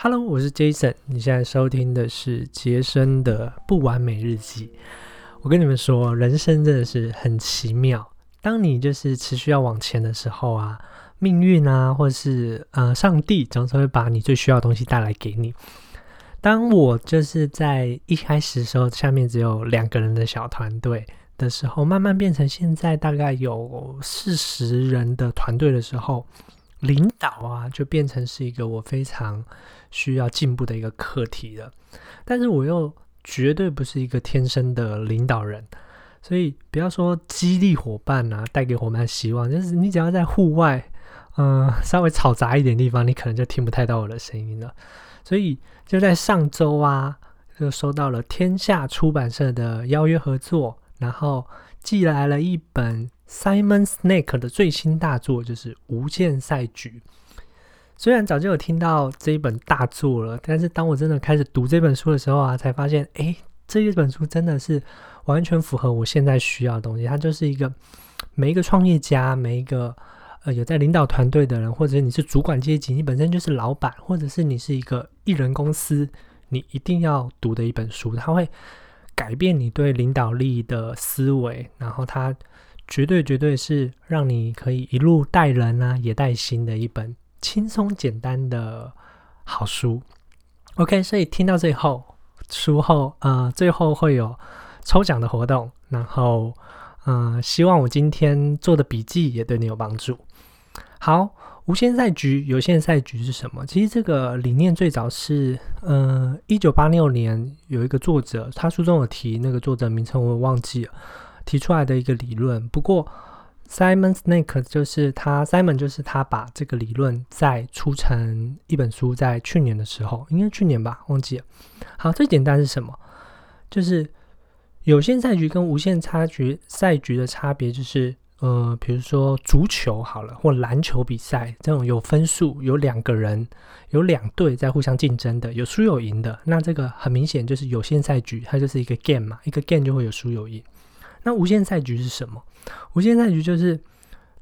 Hello，我是 Jason。你现在收听的是杰森的不完美日记。我跟你们说，人生真的是很奇妙。当你就是持续要往前的时候啊，命运啊，或者是呃，上帝总是会把你最需要的东西带来给你。当我就是在一开始的时候，下面只有两个人的小团队的时候，慢慢变成现在大概有四十人的团队的时候。领导啊，就变成是一个我非常需要进步的一个课题了。但是我又绝对不是一个天生的领导人，所以不要说激励伙伴啊，带给伙伴希望，就是你只要在户外，嗯，稍微嘈杂一点地方，你可能就听不太到我的声音了。所以就在上周啊，就收到了天下出版社的邀约合作，然后寄来了一本。Simon Snake 的最新大作就是《无限赛局》。虽然早就有听到这一本大作了，但是当我真的开始读这本书的时候啊，才发现，哎，这一本书真的是完全符合我现在需要的东西。它就是一个每一个创业家，每一个呃有在领导团队的人，或者你是主管阶级，你本身就是老板，或者是你是一个艺人公司，你一定要读的一本书。它会改变你对领导力的思维，然后它。绝对绝对是让你可以一路带人啊，也带心的一本轻松简单的好书。OK，所以听到最后，书后呃最后会有抽奖的活动，然后嗯，希望我今天做的笔记也对你有帮助。好，无限赛局、有限赛局是什么？其实这个理念最早是嗯，一九八六年有一个作者，他书中有提那个作者名称，我忘记了。提出来的一个理论，不过 Simon Snake 就是他，Simon 就是他把这个理论再出成一本书，在去年的时候，应该去年吧，忘记了。好，最简单是什么？就是有限赛局跟无限差局赛局的差别，就是呃，比如说足球好了，或篮球比赛这种有分数，有两个人，有两队在互相竞争的，有输有赢的，那这个很明显就是有限赛局，它就是一个 game 嘛，一个 game 就会有输有赢。那无限赛局是什么？无限赛局就是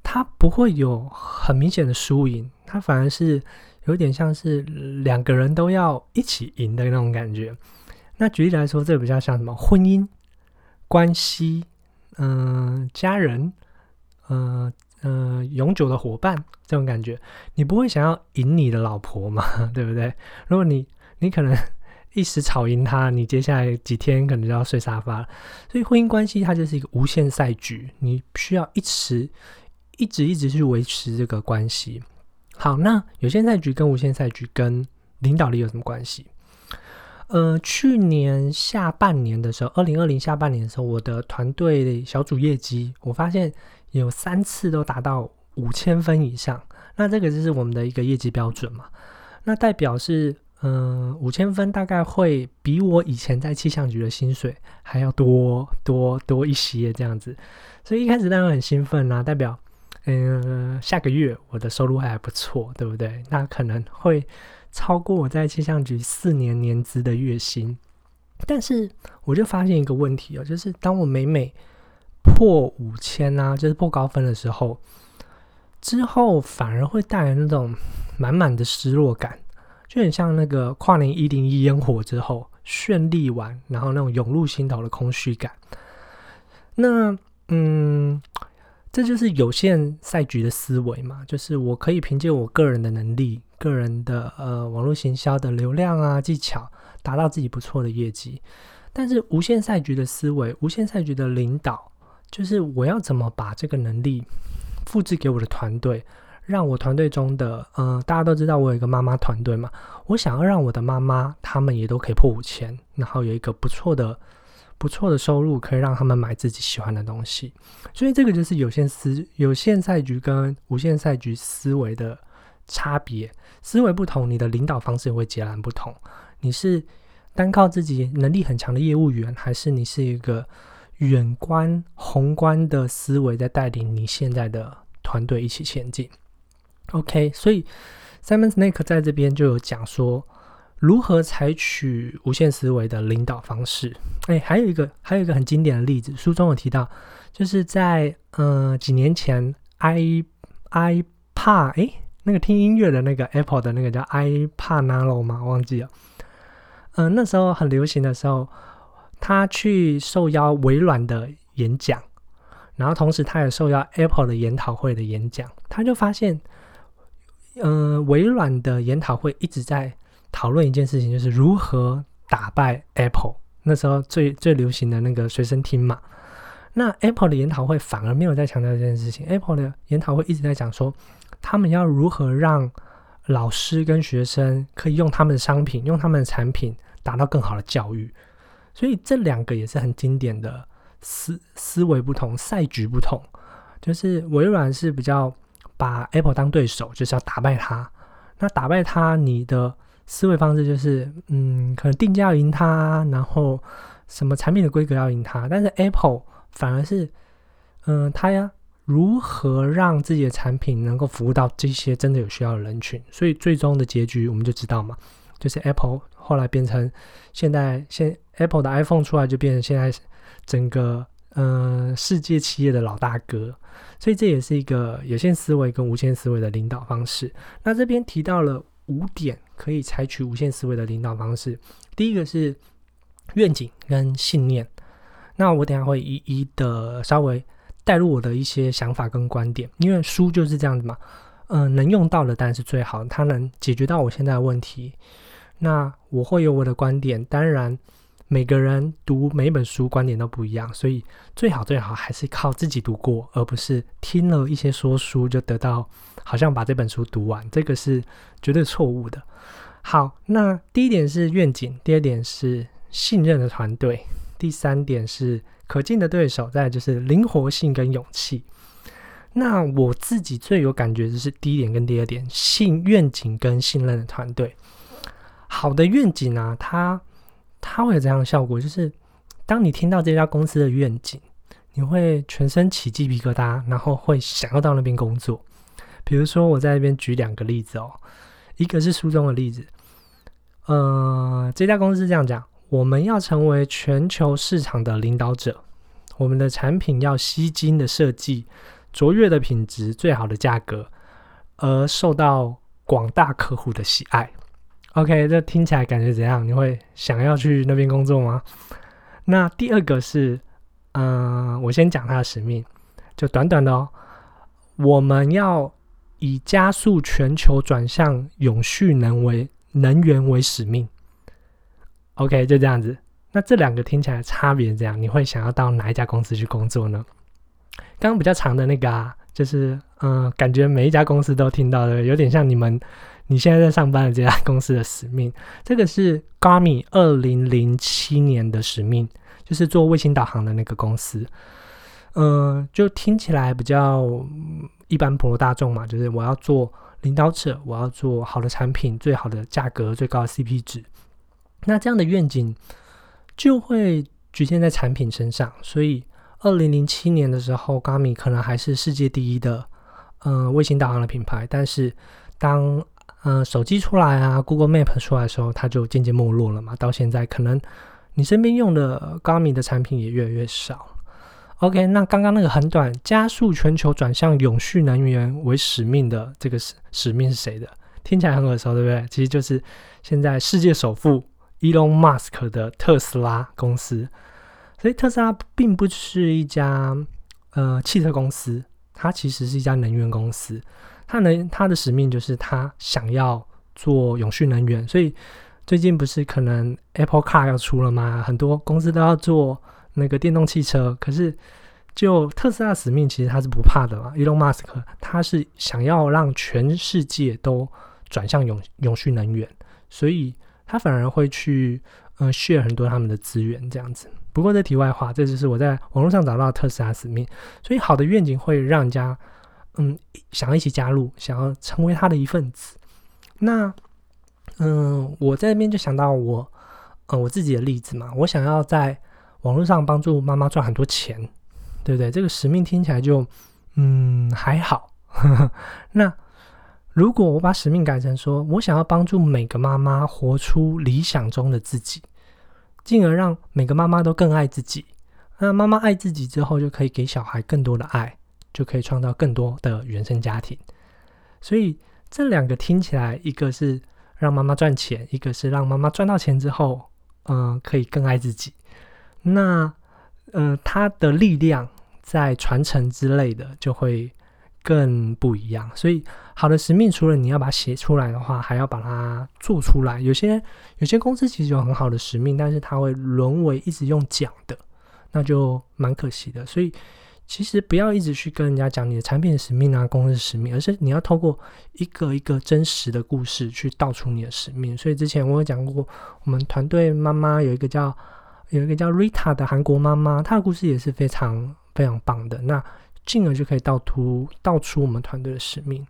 它不会有很明显的输赢，它反而是有点像是两个人都要一起赢的那种感觉。那举例来说，这比较像什么？婚姻关系，嗯，家人，嗯嗯，永久的伙伴这种感觉，你不会想要赢你的老婆嘛？对不对？如果你你可能。一时吵赢他，你接下来几天可能就要睡沙发了。所以婚姻关系它就是一个无限赛局，你需要一直、一直、一直去维持这个关系。好，那有限赛局跟无限赛局跟领导力有什么关系？呃，去年下半年的时候，二零二零下半年的时候，我的团队小组业绩，我发现有三次都达到五千分以上。那这个就是我们的一个业绩标准嘛？那代表是。嗯，五千分大概会比我以前在气象局的薪水还要多多多一些这样子，所以一开始当然很兴奋啦，代表嗯下个月我的收入还不错，对不对？那可能会超过我在气象局四年年资的月薪。但是我就发现一个问题哦，就是当我每每破五千啊，就是破高分的时候，之后反而会带来那种满满的失落感。就很像那个跨年一零一烟火之后绚丽完，然后那种涌入心头的空虚感。那嗯，这就是有限赛局的思维嘛，就是我可以凭借我个人的能力、个人的呃网络行销的流量啊技巧，达到自己不错的业绩。但是无限赛局的思维、无限赛局的领导，就是我要怎么把这个能力复制给我的团队。让我团队中的，嗯，大家都知道我有一个妈妈团队嘛，我想要让我的妈妈他们也都可以破五千，然后有一个不错的、不错的收入，可以让他们买自己喜欢的东西。所以这个就是有限思、有限赛局跟无限赛局思维的差别。思维不同，你的领导方式也会截然不同。你是单靠自己能力很强的业务员，还是你是一个远观宏观的思维在带领你现在的团队一起前进？OK，所以 Simon Snake 在这边就有讲说如何采取无限思维的领导方式。哎，还有一个，还有一个很经典的例子，书中有提到，就是在呃几年前，i i 怕哎那个听音乐的那个 Apple 的那个叫 i pa Nano 吗？忘记了。嗯，那时候很流行的时候，他去受邀微软的演讲，然后同时他也受邀 Apple 的研讨会的演讲，他就发现，嗯，微软的研讨会一直在讨论一件事情，就是如何打败 Apple。那时候最最流行的那个随身听嘛。那 Apple 的研讨会反而没有在强调这件事情。Apple 的研讨会一直在讲说，他们要如何让老师跟学生可以用他们的商品、用他们的产品达到更好的教育。所以这两个也是很经典的思思维不同、赛局不同。就是微软是比较把 Apple 当对手，就是要打败它。那打败它，你的思维方式就是，嗯，可能定价要赢它，然后什么产品的规格要赢它。但是 Apple 反而是，嗯，他呀，如何让自己的产品能够服务到这些真的有需要的人群？所以最终的结局我们就知道嘛，就是 Apple 后来变成现在现 Apple 的 iPhone 出来就变成现在整个嗯世界企业的老大哥。所以这也是一个有限思维跟无限思维的领导方式。那这边提到了五点可以采取无限思维的领导方式，第一个是愿景跟信念。那我等下会一一的稍微带入我的一些想法跟观点，因为书就是这样子嘛，嗯，能用到的当然是最好，它能解决到我现在的问题。那我会有我的观点，当然每个人读每本书观点都不一样，所以最好最好还是靠自己读过，而不是听了一些说书就得到好像把这本书读完，这个是绝对错误的。好，那第一点是愿景，第二点是信任的团队。第三点是可敬的对手，再就是灵活性跟勇气。那我自己最有感觉就是第一点跟第二点，信愿景跟信任的团队。好的愿景啊，它它会有这样的效果，就是当你听到这家公司的愿景，你会全身起鸡皮疙瘩，然后会想要到那边工作。比如说，我在那边举两个例子哦，一个是书中的例子，呃，这家公司这样讲。我们要成为全球市场的领导者，我们的产品要吸睛的设计、卓越的品质、最好的价格，而受到广大客户的喜爱。OK，这听起来感觉怎样？你会想要去那边工作吗？那第二个是，嗯，我先讲它的使命，就短短的哦。我们要以加速全球转向永续能为能源为使命。OK，就这样子。那这两个听起来差别这样，你会想要到哪一家公司去工作呢？刚刚比较长的那个啊，就是嗯，感觉每一家公司都听到的，有点像你们你现在在上班的这家公司的使命。这个是 Garmin 二零零七年的使命，就是做卫星导航的那个公司。嗯，就听起来比较一般普罗大众嘛，就是我要做领导者，我要做好的产品，最好的价格，最高的 CP 值。那这样的愿景就会局限在产品身上，所以二零零七年的时候 g a m i 可能还是世界第一的嗯卫星导航的品牌，但是当嗯手机出来啊，Google Map 出来的时候，它就渐渐没落了嘛。到现在，可能你身边用的 Garmin 的产品也越来越少。OK，那刚刚那个很短，加速全球转向永续能源为使命的这个使使命是谁的？听起来很耳熟，对不对？其实就是现在世界首富。Elon Musk 的特斯拉公司，所以特斯拉并不是一家呃汽车公司，它其实是一家能源公司。他能他的使命就是他想要做永续能源。所以最近不是可能 Apple Car 要出了吗？很多公司都要做那个电动汽车。可是就特斯拉使命，其实他是不怕的嘛。Elon Musk 他是想要让全世界都转向永永续能源，所以。他反而会去，呃，share 很多他们的资源这样子。不过这题外话，这就是我在网络上找到特斯拉使命。所以好的愿景会让人家，嗯，想要一起加入，想要成为他的一份子。那，嗯，我在那边就想到我，呃，我自己的例子嘛。我想要在网络上帮助妈妈赚很多钱，对不对？这个使命听起来就，嗯，还好。那。如果我把使命改成说，我想要帮助每个妈妈活出理想中的自己，进而让每个妈妈都更爱自己。那妈妈爱自己之后，就可以给小孩更多的爱，就可以创造更多的原生家庭。所以这两个听起来，一个是让妈妈赚钱，一个是让妈妈赚到钱之后，嗯，可以更爱自己。那，呃，他的力量在传承之类的，就会更不一样。所以，好的使命，除了你要把它写出来的话，还要把它做出来。有些有些公司其实有很好的使命，但是它会沦为一直用讲的，那就蛮可惜的。所以。其实不要一直去跟人家讲你的产品使命啊，公司使命，而是你要透过一个一个真实的故事去道出你的使命。所以之前我有讲过，我们团队妈妈有一个叫有一个叫 Rita 的韩国妈妈，她的故事也是非常非常棒的。那进而就可以道出道出我们团队的使命。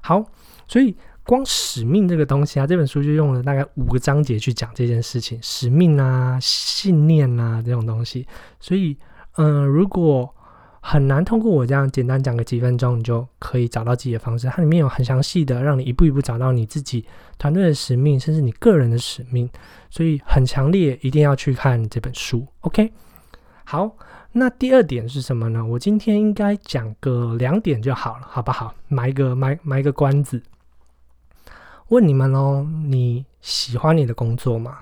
好，所以光使命这个东西啊，这本书就用了大概五个章节去讲这件事情，使命啊、信念啊这种东西。所以，嗯，如果很难通过我这样简单讲个几分钟，你就可以找到自己的方式。它里面有很详细的，让你一步一步找到你自己团队的使命，甚至你个人的使命。所以很强烈，一定要去看这本书。OK，好，那第二点是什么呢？我今天应该讲个两点就好了，好不好？埋一个埋埋一个关子，问你们哦：你喜欢你的工作吗？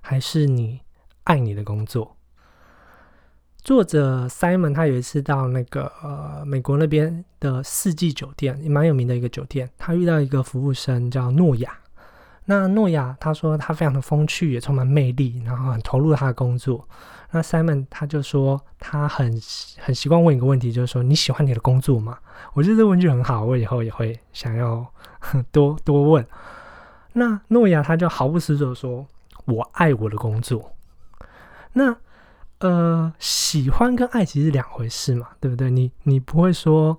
还是你爱你的工作？作者 Simon 他有一次到那个呃美国那边的四季酒店，也蛮有名的一个酒店。他遇到一个服务生叫诺亚。那诺亚他说他非常的风趣，也充满魅力，然后很投入他的工作。那 Simon 他就说他很很习惯问一个问题，就是说你喜欢你的工作吗？我觉得这问句很好，我以后也会想要多多问。那诺亚他就毫不思索说：“我爱我的工作。”那呃，喜欢跟爱其实是两回事嘛，对不对？你你不会说，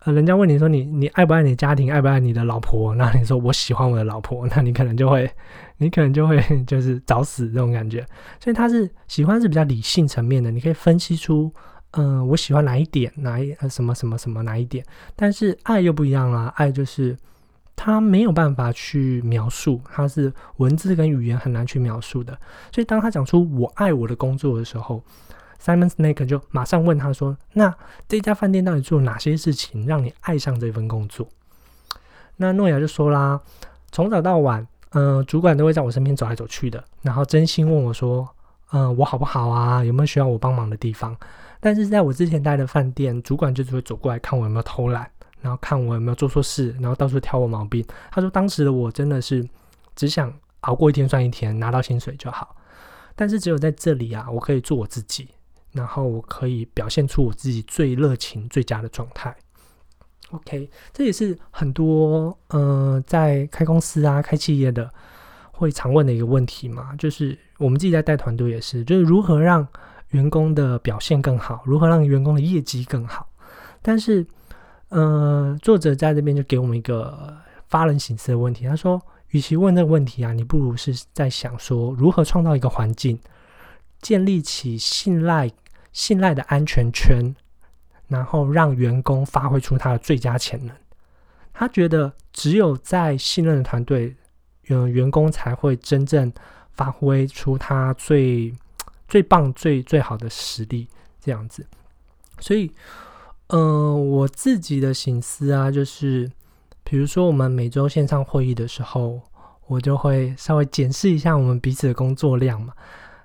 呃，人家问你说你你爱不爱你家庭，爱不爱你的老婆？那你说我喜欢我的老婆，那你可能就会，你可能就会 就是找死这种感觉。所以他是喜欢是比较理性层面的，你可以分析出，嗯，我喜欢哪一点，哪一什么什么什么哪一点。但是爱又不一样啦，爱就是。他没有办法去描述，他是文字跟语言很难去描述的。所以当他讲出“我爱我的工作”的时候，Simon Snake 就马上问他说：“那这家饭店到底做了哪些事情让你爱上这份工作？”那诺亚就说啦：“从早到晚，嗯，主管都会在我身边走来走去的，然后真心问我说：‘嗯，我好不好啊？有没有需要我帮忙的地方？’但是在我之前待的饭店，主管就只会走过来看我有没有偷懒。”然后看我有没有做错事，然后到处挑我毛病。他说当时的我真的是只想熬过一天算一天，拿到薪水就好。但是只有在这里啊，我可以做我自己，然后我可以表现出我自己最热情、最佳的状态。OK，这也是很多呃在开公司啊、开企业的会常问的一个问题嘛，就是我们自己在带团队也是，就是如何让员工的表现更好，如何让员工的业绩更好，但是。嗯，作者在这边就给我们一个发人省思的问题。他说：“与其问这个问题啊，你不如是在想说如何创造一个环境，建立起信赖、信赖的安全圈，然后让员工发挥出他的最佳潜能。他觉得只有在信任的团队，嗯，员工才会真正发挥出他最最棒、最最好的实力。这样子，所以。”嗯，我自己的心思啊，就是比如说我们每周线上会议的时候，我就会稍微检视一下我们彼此的工作量嘛。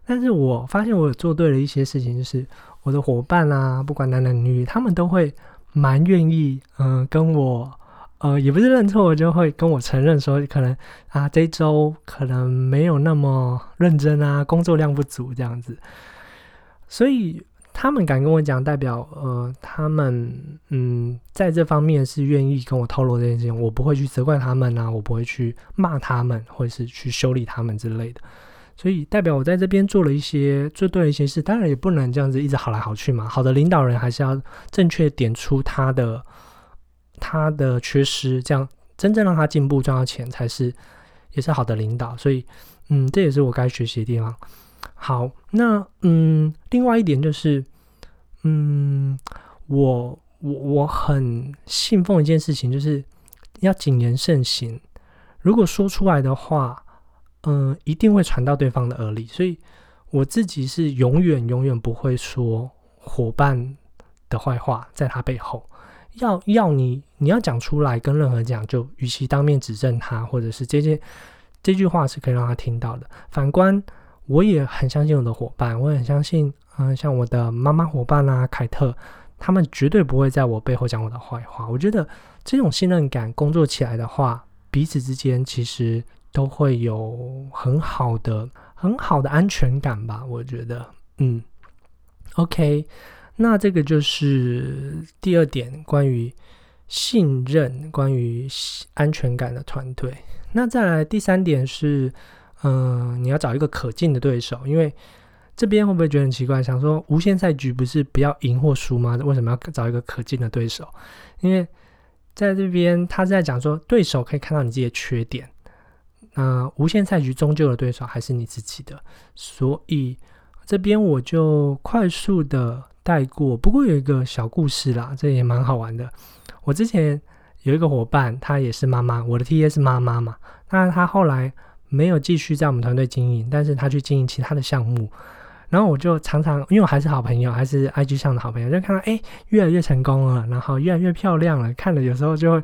但是我发现我有做对了一些事情，就是我的伙伴啊，不管男男女女，他们都会蛮愿意，嗯，跟我，呃，也不是认错，就会跟我承认说，可能啊，这周可能没有那么认真啊，工作量不足这样子，所以。他们敢跟我讲，代表呃，他们嗯，在这方面是愿意跟我透露这件事情，我不会去责怪他们啊，我不会去骂他们，或者是去修理他们之类的。所以代表我在这边做了一些做对了一些事，当然也不能这样子一直好来好去嘛。好的领导人还是要正确点出他的他的缺失，这样真正让他进步赚到钱才是也是好的领导。所以嗯，这也是我该学习的地方。好，那嗯，另外一点就是，嗯，我我我很信奉一件事情，就是要谨言慎行。如果说出来的话，嗯，一定会传到对方的耳里。所以我自己是永远永远不会说伙伴的坏话在他背后，要要你你要讲出来跟任何讲，就与其当面指正他，或者是这件这句话是可以让他听到的。反观，我也很相信我的伙伴，我很相信，嗯，像我的妈妈伙伴啊，凯特，他们绝对不会在我背后讲我的坏话。我觉得这种信任感工作起来的话，彼此之间其实都会有很好的、很好的安全感吧。我觉得，嗯，OK，那这个就是第二点，关于信任、关于安全感的团队。那再来第三点是，嗯，你要找一个可敬的对手，因为这边会不会觉得很奇怪？想说无限赛局不是不要赢或输吗？为什么要找一个可敬的对手？因为在这边他是在讲说，对手可以看到你自己的缺点，那无限赛局终究的对手还是你自己的，所以这边我就快速的带过。不过有一个小故事啦，这也蛮好玩的。我之前。有一个伙伴，她也是妈妈，我的 T A 是妈妈嘛。那她后来没有继续在我们团队经营，但是他去经营其他的项目。然后我就常常，因为我还是好朋友，还是 I G 上的好朋友，就看到哎，越来越成功了，然后越来越漂亮了。看了有时候就会，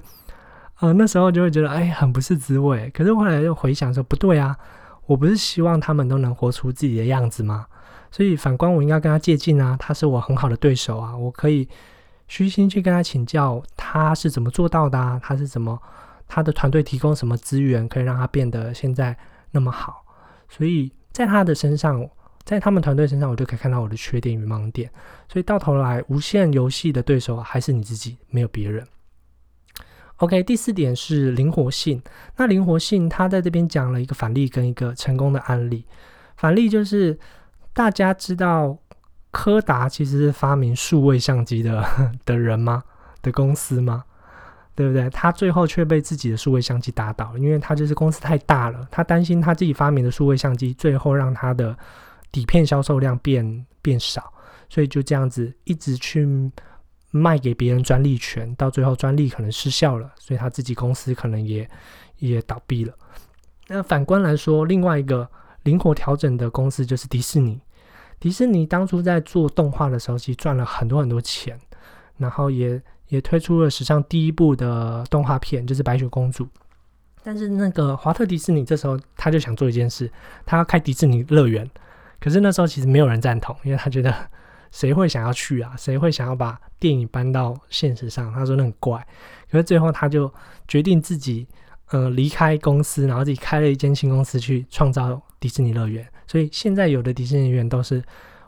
呃，那时候就会觉得哎，很不是滋味。可是后来又回想说，不对啊，我不是希望他们都能活出自己的样子吗？所以反观我应该跟他接近啊，他是我很好的对手啊，我可以。虚心去跟他请教，他是怎么做到的？啊？他是怎么？他的团队提供什么资源，可以让他变得现在那么好？所以在他的身上，在他们团队身上，我就可以看到我的缺点与盲点。所以到头来，无限游戏的对手还是你自己，没有别人。OK，第四点是灵活性。那灵活性，他在这边讲了一个反例跟一个成功的案例。反例就是大家知道。柯达其实是发明数位相机的 的人吗？的公司吗？对不对？他最后却被自己的数位相机打倒，因为他就是公司太大了，他担心他自己发明的数位相机最后让他的底片销售量变变少，所以就这样子一直去卖给别人专利权，到最后专利可能失效了，所以他自己公司可能也也倒闭了。那反观来说，另外一个灵活调整的公司就是迪士尼。迪士尼当初在做动画的时候，其实赚了很多很多钱，然后也也推出了史上第一部的动画片，就是白雪公主。但是那个华特迪士尼这时候他就想做一件事，他要开迪士尼乐园。可是那时候其实没有人赞同，因为他觉得 谁会想要去啊？谁会想要把电影搬到现实上？他说那很怪。可是最后他就决定自己呃离开公司，然后自己开了一间新公司去创造迪士尼乐园。所以现在有的迪士尼乐园都是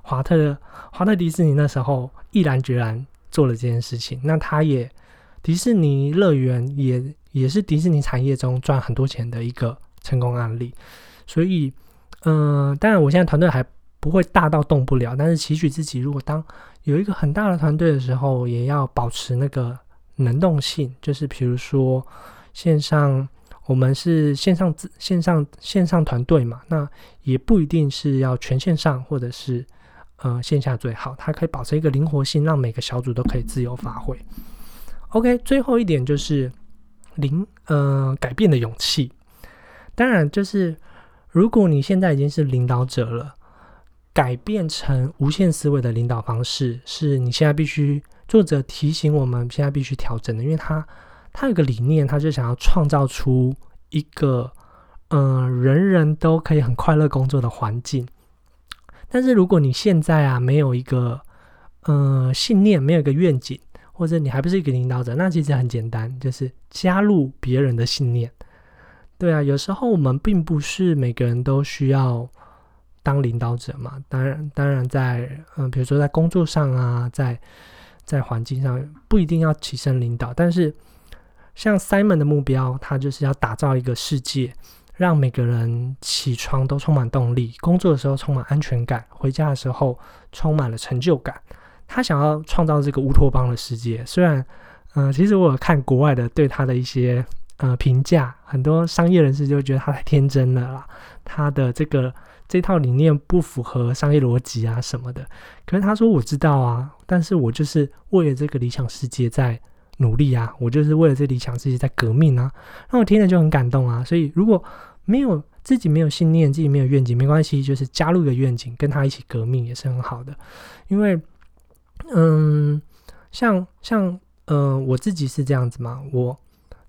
华特的，华特迪士尼那时候毅然决然做了这件事情。那他也迪士尼乐园也也是迪士尼产业中赚很多钱的一个成功案例。所以，嗯，当然我现在团队还不会大到动不了，但是期许自己如果当有一个很大的团队的时候，也要保持那个能动性，就是比如说线上。我们是线上线上线上团队嘛，那也不一定是要全线上或者是呃线下最好，它可以保持一个灵活性，让每个小组都可以自由发挥。OK，最后一点就是灵呃改变的勇气。当然，就是如果你现在已经是领导者了，改变成无限思维的领导方式，是你现在必须作者提醒我们现在必须调整的，因为他。他有个理念，他就想要创造出一个，嗯，人人都可以很快乐工作的环境。但是如果你现在啊没有一个，嗯，信念，没有一个愿景，或者你还不是一个领导者，那其实很简单，就是加入别人的信念。对啊，有时候我们并不是每个人都需要当领导者嘛。当然，当然在，嗯，比如说在工作上啊，在在环境上不一定要起身领导，但是。像 Simon 的目标，他就是要打造一个世界，让每个人起床都充满动力，工作的时候充满安全感，回家的时候充满了成就感。他想要创造这个乌托邦的世界。虽然，嗯，其实我有看国外的对他的一些呃评价，很多商业人士就觉得他太天真了啦，他的这个这套理念不符合商业逻辑啊什么的。可是他说我知道啊，但是我就是为了这个理想世界在。努力啊！我就是为了这理想自己在革命啊！那我听了就很感动啊！所以如果没有自己没有信念，自己没有愿景，没关系，就是加入一个愿景，跟他一起革命也是很好的。因为，嗯，像像嗯，我自己是这样子嘛，我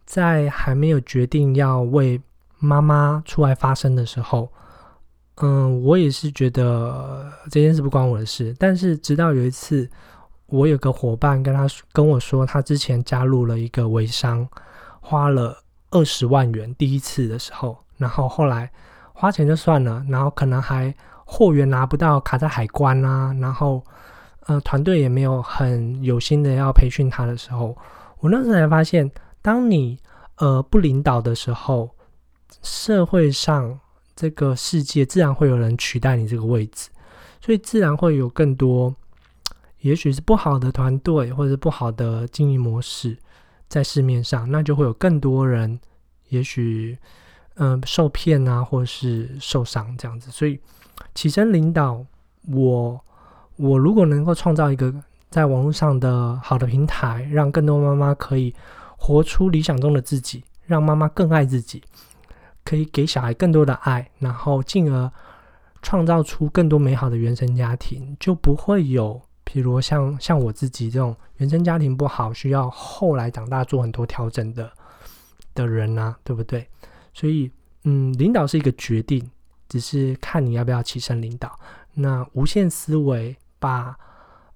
在还没有决定要为妈妈出来发声的时候，嗯，我也是觉得这件事不关我的事。但是直到有一次，我有个伙伴跟他跟我说，他之前加入了一个微商，花了二十万元第一次的时候，然后后来花钱就算了，然后可能还货源拿不到，卡在海关啊，然后呃团队也没有很有心的要培训他的时候，我那时候才发现，当你呃不领导的时候，社会上这个世界自然会有人取代你这个位置，所以自然会有更多。也许是不好的团队，或者是不好的经营模式，在市面上，那就会有更多人，也许，嗯，受骗啊，或是受伤这样子。所以，起身领导，我，我如果能够创造一个在网络上的好的平台，让更多妈妈可以活出理想中的自己，让妈妈更爱自己，可以给小孩更多的爱，然后进而创造出更多美好的原生家庭，就不会有。比如像像我自己这种原生家庭不好，需要后来长大做很多调整的的人啊，对不对？所以，嗯，领导是一个决定，只是看你要不要起身领导。那无限思维，把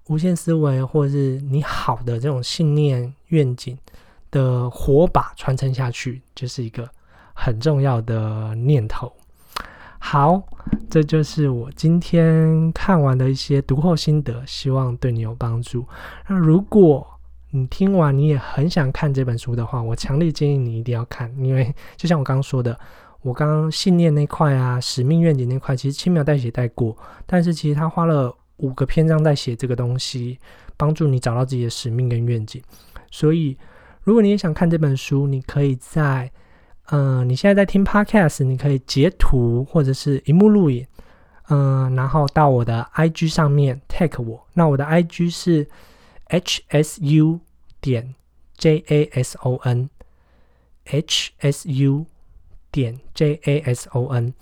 无限思维或者是你好的这种信念愿景的火把传承下去，就是一个很重要的念头。好，这就是我今天看完的一些读后心得，希望对你有帮助。那如果你听完你也很想看这本书的话，我强烈建议你一定要看，因为就像我刚刚说的，我刚刚信念那块啊，使命愿景那块，其实轻描淡写带过，但是其实他花了五个篇章在写这个东西，帮助你找到自己的使命跟愿景。所以，如果你也想看这本书，你可以在。嗯，你现在在听 Podcast，你可以截图或者是荧幕录影，嗯，然后到我的 IG 上面 tag 我。那我的 IG 是 hsu 点 jason，hsu 点 jason。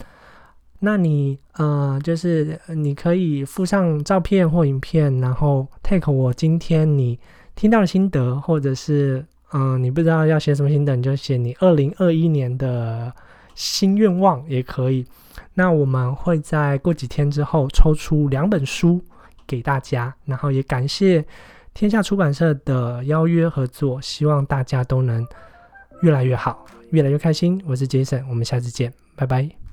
那你呃，就是你可以附上照片或影片，然后 tag 我今天你听到的心得，或者是。嗯，你不知道要写什么心得，你就写你二零二一年的新愿望也可以。那我们会在过几天之后抽出两本书给大家，然后也感谢天下出版社的邀约合作，希望大家都能越来越好，越来越开心。我是 Jason，我们下次见，拜拜。